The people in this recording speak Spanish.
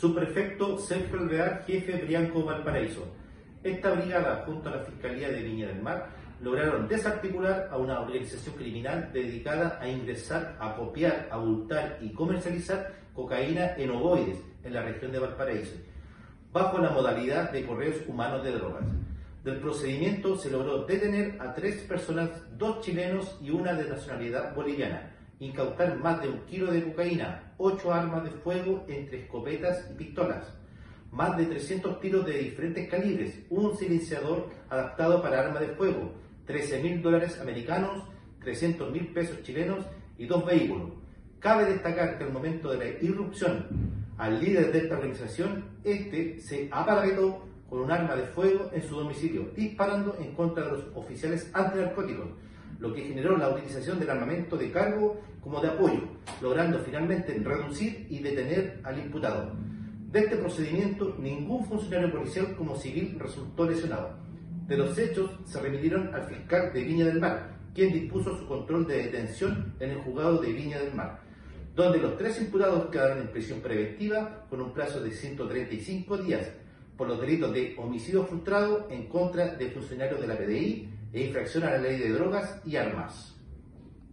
Subprefecto Sergio Alvear, jefe Brianco Valparaíso. Esta brigada, junto a la Fiscalía de Viña del Mar, lograron desarticular a una organización criminal dedicada a ingresar, a copiar, abultar y comercializar cocaína en ovoides en la región de Valparaíso, bajo la modalidad de correos humanos de drogas. Del procedimiento se logró detener a tres personas, dos chilenos y una de nacionalidad boliviana, incautar más de un kilo de cocaína, ocho armas de fuego entre escopetas y pistolas, más de 300 tiros de diferentes calibres, un silenciador adaptado para armas de fuego, 13 mil dólares americanos, 300 mil pesos chilenos y dos vehículos. Cabe destacar que al momento de la irrupción al líder de esta organización, este se aparató con un arma de fuego en su domicilio, disparando en contra de los oficiales antinarcóticos, lo que generó la utilización del armamento de cargo como de apoyo, logrando finalmente reducir y detener al imputado. De este procedimiento, ningún funcionario policial como civil resultó lesionado. De los hechos se remitieron al fiscal de Viña del Mar, quien dispuso su control de detención en el juzgado de Viña del Mar, donde los tres imputados quedaron en prisión preventiva con un plazo de 135 días por los delitos de homicidio frustrado en contra de funcionarios de la PDI e infracción a la ley de drogas y armas.